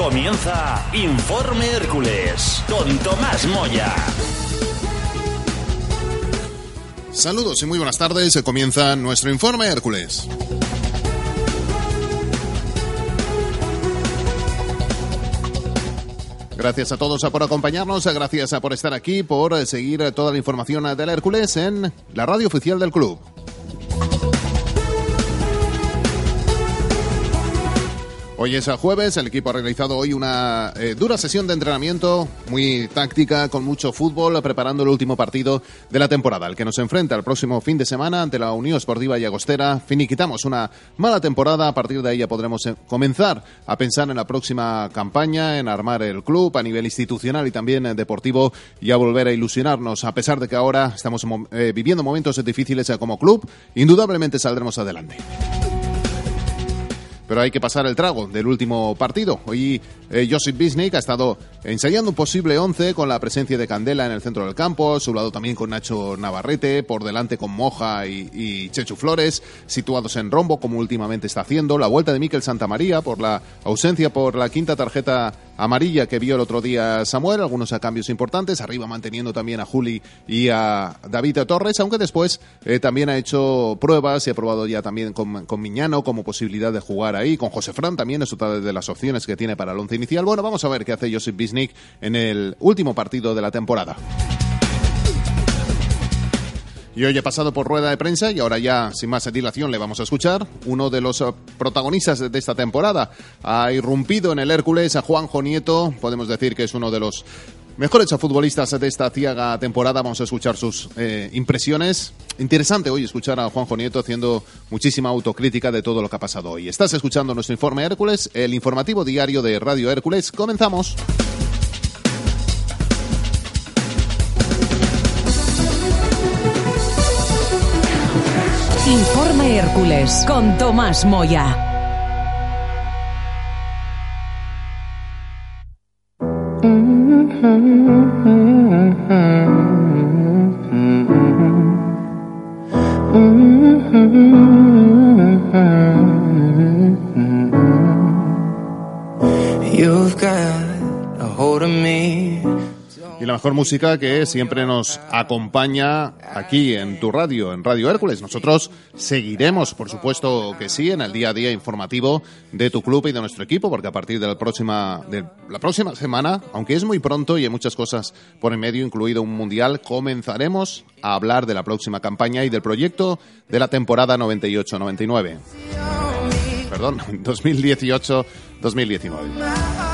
Comienza Informe Hércules con Tomás Moya. Saludos y muy buenas tardes. Comienza nuestro Informe Hércules. Gracias a todos por acompañarnos, gracias por estar aquí, por seguir toda la información del Hércules en la radio oficial del club. Hoy es jueves, el equipo ha realizado hoy una eh, dura sesión de entrenamiento, muy táctica, con mucho fútbol, preparando el último partido de la temporada, el que nos enfrenta el próximo fin de semana ante la Unión Esportiva y Agostera. Finiquitamos una mala temporada, a partir de ahí ya podremos eh, comenzar a pensar en la próxima campaña, en armar el club a nivel institucional y también eh, deportivo y a volver a ilusionarnos, a pesar de que ahora estamos viviendo momentos difíciles como club, indudablemente saldremos adelante pero hay que pasar el trago del último partido. Hoy eh, Josip Bisnik ha estado ensayando un posible 11 con la presencia de Candela en el centro del campo, su lado también con Nacho Navarrete, por delante con Moja y, Chechu Flores, situados en rombo como últimamente está haciendo, la vuelta de Miquel Santamaría por la ausencia por la quinta tarjeta amarilla que vio el otro día Samuel, algunos cambios importantes, arriba manteniendo también a Juli y a David Torres, aunque después eh, también ha hecho pruebas y ha probado ya también con, con Miñano como posibilidad de jugar ahí, con José Fran también es otra de las opciones que tiene para el once inicial. Bueno, vamos a ver qué hace Josip Bisnik en el último partido de la temporada. Y hoy he pasado por rueda de prensa y ahora ya, sin más dilación, le vamos a escuchar. Uno de los eh, protagonistas de esta temporada ha irrumpido en el Hércules a Juanjo Nieto. Podemos decir que es uno de los mejores futbolistas de esta ciaga temporada. Vamos a escuchar sus eh, impresiones. Interesante hoy escuchar a Juanjo Nieto haciendo muchísima autocrítica de todo lo que ha pasado hoy. Estás escuchando nuestro informe Hércules, el informativo diario de Radio Hércules. Comenzamos. Informe Hércules con Tomás Moya. Mm-hmm. La mejor música que siempre nos acompaña aquí en tu radio, en Radio Hércules. Nosotros seguiremos, por supuesto que sí, en el día a día informativo de tu club y de nuestro equipo, porque a partir de la próxima, de la próxima semana, aunque es muy pronto y hay muchas cosas por en medio, incluido un mundial, comenzaremos a hablar de la próxima campaña y del proyecto de la temporada 98-99. Perdón, 2018-2019.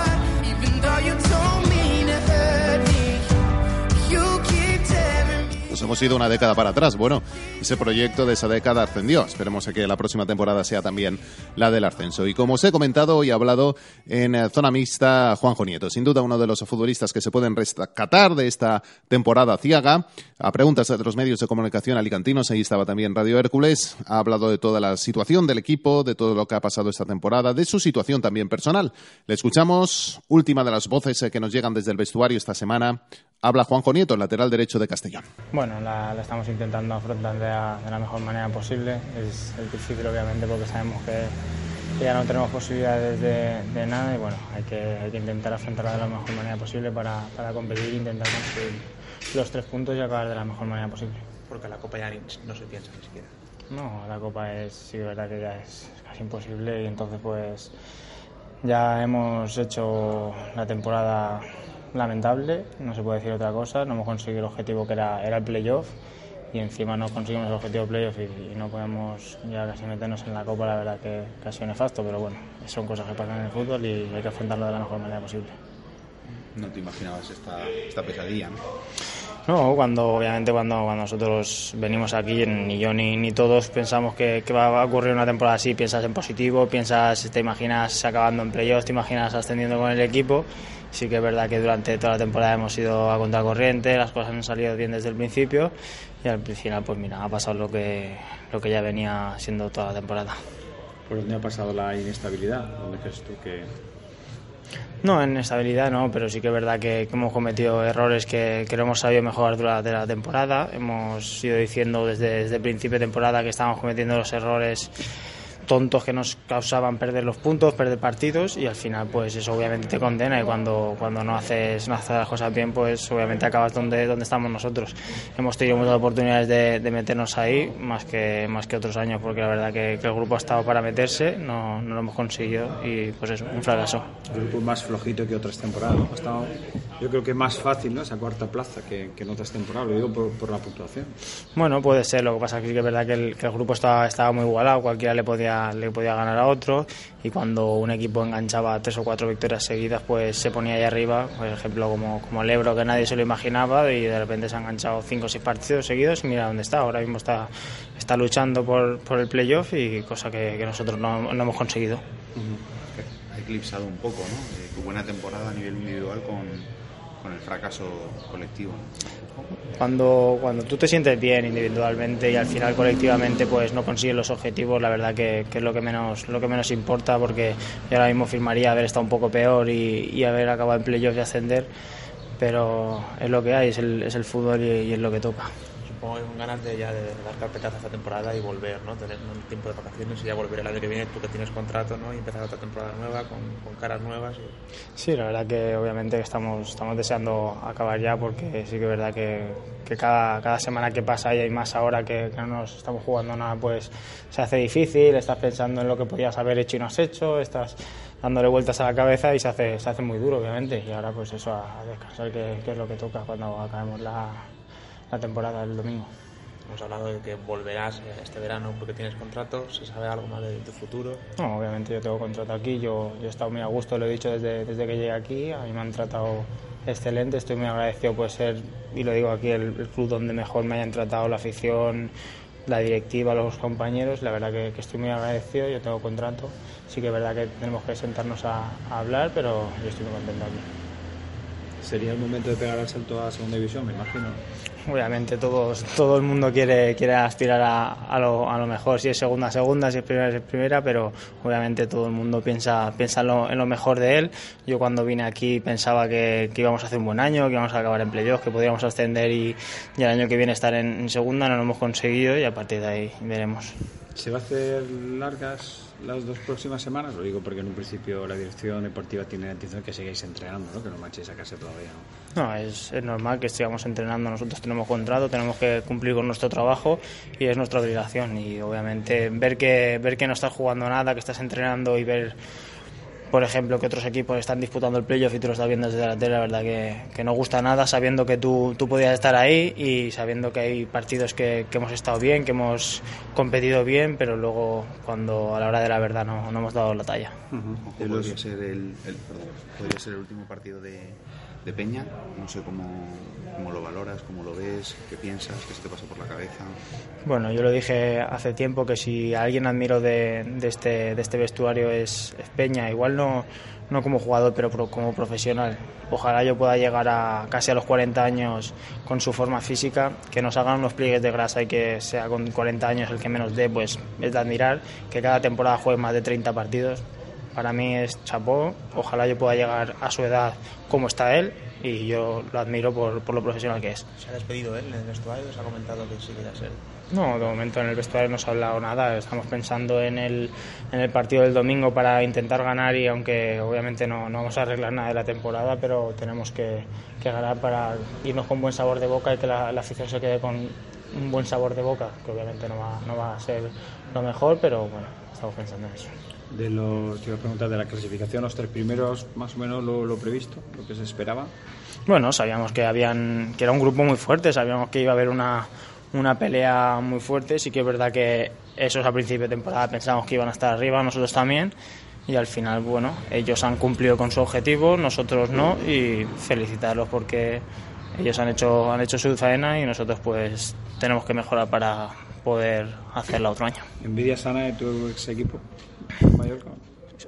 Hemos ido una década para atrás. Bueno, ese proyecto de esa década ascendió. Esperemos que la próxima temporada sea también la del ascenso. Y como os he comentado y hablado en eh, zona mixta, Juanjo Nieto, sin duda uno de los futbolistas que se pueden rescatar de esta temporada ciaga. A preguntas de los medios de comunicación alicantinos, ahí estaba también Radio Hércules, ha hablado de toda la situación del equipo, de todo lo que ha pasado esta temporada, de su situación también personal. Le escuchamos, última de las voces eh, que nos llegan desde el vestuario esta semana. Habla Juanjo Nieto, lateral derecho de Castellón. Bueno, la, estamos intentando afrontar de la, mejor manera posible. Es el difícil, obviamente, porque sabemos que, ya no tenemos posibilidades de, nada y bueno, hay que, intentar afrontarla de la mejor manera posible para, competir e intentar conseguir los tres puntos y acabar de la mejor manera posible. Porque la Copa ya no se piensa ni siquiera. No, la Copa es, sí, verdad que ya es casi imposible y entonces pues ya hemos hecho la temporada lamentable, no se puede decir otra cosa, no hemos conseguido el objetivo que era, era el playoff y encima no conseguimos el objetivo de playoff y, y no podemos ya casi meternos en la copa, la verdad que, que ha sido nefasto, pero bueno, son cosas que pasan en el fútbol y hay que afrontarlo de la mejor manera posible. No te imaginabas esta, esta pesadilla, ¿no? No, cuando obviamente cuando, cuando nosotros venimos aquí, ni yo ni, ni todos pensamos que, que va a ocurrir una temporada así, piensas en positivo, piensas, te imaginas acabando en playoffs, te imaginas ascendiendo con el equipo. Sí que es verdad que durante toda la temporada hemos ido a contracorriente, las cosas han salido bien desde el principio y al final pues mira, ha pasado lo que, lo que ya venía siendo toda la temporada. ¿Por dónde ha pasado la inestabilidad? ¿Dónde crees tú que, No, en estabilidad no, pero sí que es verdad que, que hemos cometido errores que, que no hemos sabido mejorar durante la temporada. Hemos ido diciendo desde, desde el principio de temporada que estábamos cometiendo los errores tontos que nos causaban perder los puntos, perder partidos y al final pues eso obviamente te condena y cuando, cuando no, haces, no haces las cosas bien pues obviamente acabas donde, donde estamos nosotros. Hemos tenido muchas oportunidades de, de meternos ahí más que, más que otros años porque la verdad que, el grupo ha estado para meterse, no, no lo hemos conseguido y pues eso, un fracaso. el grupo más flojito que otras temporadas? Ha estado, yo creo que más fácil ¿no? esa cuarta plaza que, que en otras temporadas, lo digo por, por la puntuación. Bueno, puede ser, lo que pasa es que sí que es verdad que el, que el grupo estaba, estaba muy igualado, cualquiera le podía, le podía ganar a otro y cuando un equipo enganchaba tres o cuatro victorias seguidas pues se ponía ahí arriba, por ejemplo como, como el Ebro que nadie se lo imaginaba y de repente se han enganchado cinco o seis partidos seguidos y mira dónde está, ahora mismo está, está luchando por, por el playoff y cosa que, que nosotros no, no hemos conseguido. Ha eclipsado un poco, ¿no? Eh, tu buena temporada a nivel individual con, con el fracaso colectivo. Cuando, cuando tú te sientes bien individualmente y al final colectivamente pues no consigues los objetivos, la verdad que, es lo que menos lo que menos importa porque yo ahora mismo firmaría haber estado un poco peor y, haber acabado en playoff y ascender, pero es lo que hay, es el, es el fútbol y es lo que toca. Con ganas de ya de dar carpetazo esta temporada y volver, ¿no? Tener un tiempo de vacaciones y ya volver el año que viene, tú que tienes contrato, ¿no? Y empezar otra temporada nueva con, con caras nuevas. Y... Sí, la verdad que obviamente estamos, estamos deseando acabar ya porque sí que es verdad que, que cada, cada semana que pasa y hay más ahora que, que no nos estamos jugando nada, pues se hace difícil, estás pensando en lo que podías haber hecho y no has hecho, estás dándole vueltas a la cabeza y se hace, se hace muy duro, obviamente. Y ahora pues eso, a, a descansar, que, que es lo que toca cuando acabemos la, la temporada el domingo. Hemos hablado de que volverás eh, este verano porque tienes contrato. ¿Se sabe algo más de tu futuro? No, obviamente yo tengo contrato aquí, yo, yo he estado muy a gusto, lo he dicho desde, desde que llegué aquí, a mí me han tratado excelente, estoy muy agradecido por ser, y lo digo aquí, el, el club donde mejor me hayan tratado la afición, la directiva, los compañeros, la verdad que, que estoy muy agradecido, yo tengo contrato, sí que es verdad que tenemos que sentarnos a, a hablar, pero yo estoy muy contento aquí. Sería el momento de pegar el salto a segunda división, me imagino. Obviamente todos, todo el mundo quiere, quiere aspirar a, a, lo, a lo mejor, si es segunda, segunda, si es primera, si es primera, pero obviamente todo el mundo piensa, piensa en, lo, en lo mejor de él. Yo cuando vine aquí pensaba que, que íbamos a hacer un buen año, que íbamos a acabar en playoff, que podíamos ascender y, el año que viene estar en segunda, no lo hemos conseguido y a partir de ahí veremos. ¿Se va a hacer largas las dos próximas semanas? Lo digo porque en un principio la dirección deportiva tiene la intención de que sigáis entrenando, ¿no? que no marchéis a casa todavía. ¿no? No, es, es normal que sigamos entrenando. Nosotros tenemos contrato, tenemos que cumplir con nuestro trabajo y es nuestra obligación. Y obviamente ver que, ver que no estás jugando nada, que estás entrenando y ver, por ejemplo, que otros equipos están disputando el playoff y tú lo estás viendo desde la tele, la verdad que, que no gusta nada sabiendo que tú, tú podías estar ahí y sabiendo que hay partidos que, que hemos estado bien, que hemos competido bien, pero luego cuando a la hora de la verdad no, no hemos dado la talla. Podría, ser el, el- perdón, podría ser el último partido de, de Peña. No sé cómo, cómo lo valoras, cómo lo ves, qué piensas, qué se te pasa por la cabeza. Bueno, yo lo dije hace tiempo que si alguien admiro de, de este, de este vestuario es, Peña, igual no, no como jugador, pero como profesional. Ojalá yo pueda llegar a casi a los 40 años con su forma física, que nos hagan unos pliegues de grasa y que sea con 40 años el que menos dé, pues es de admirar, que cada temporada juegue más de 30 partidos. Para mí es chapó, ojalá yo pueda llegar a su edad como está él y yo lo admiro por, por lo profesional que es. ¿Se ha despedido él en el vestuario? ¿Se ha comentado que sí quería ser? No, de momento en el vestuario no se ha hablado nada. Estamos pensando en el, en el partido del domingo para intentar ganar y aunque obviamente no, no vamos a arreglar nada de la temporada, pero tenemos que, que ganar para irnos con buen sabor de boca y que la, la afición se quede con un buen sabor de boca, que obviamente no va, no va a ser lo mejor, pero bueno, estamos pensando en eso. De los, te iba a preguntar de la clasificación, los tres primeros, más o menos lo, lo previsto, lo que se esperaba. Bueno, sabíamos que habían que era un grupo muy fuerte, sabíamos que iba a haber una, una pelea muy fuerte. Sí que es verdad que esos a principio de temporada pensábamos que iban a estar arriba, nosotros también. Y al final, bueno, ellos han cumplido con su objetivo, nosotros no, y felicitarlos porque ellos han hecho, han hecho su faena y nosotros pues tenemos que mejorar para poder hacerla otro año. ¿Envidia sana de tu ex equipo, Mallorca?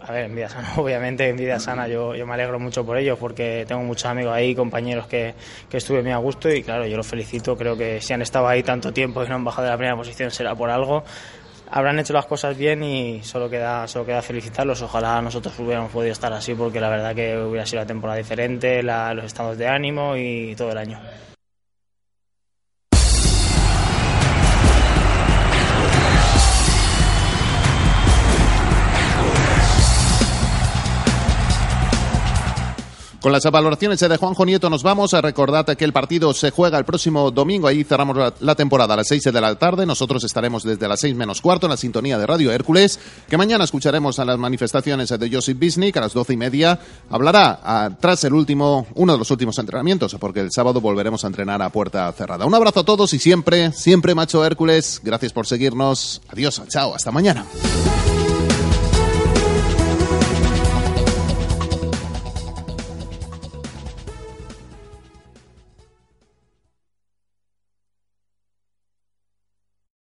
A ver, envidia sana, obviamente envidia sana, yo, yo me alegro mucho por ellos porque tengo muchos amigos ahí, compañeros que, que estuve muy a gusto y claro, yo los felicito, creo que si han estado ahí tanto tiempo y no han bajado de la primera posición será por algo, habrán hecho las cosas bien y solo queda, solo queda felicitarlos, ojalá nosotros hubiéramos podido estar así porque la verdad que hubiera sido la temporada diferente, la, los estados de ánimo y todo el año. Con las valoraciones de Juanjo Nieto nos vamos. a Recordad que el partido se juega el próximo domingo. Ahí cerramos la, temporada a las 6 de la tarde. Nosotros estaremos desde las 6 menos cuarto en la sintonía de Radio Hércules. Que mañana escucharemos a las manifestaciones de Josip Bisnik a las 12 y media. Hablará tras el último, uno de los últimos entrenamientos, porque el sábado volveremos a entrenar a puerta cerrada. Un abrazo a todos y siempre, siempre macho Hércules. Gracias por seguirnos. Adiós, chao, hasta mañana.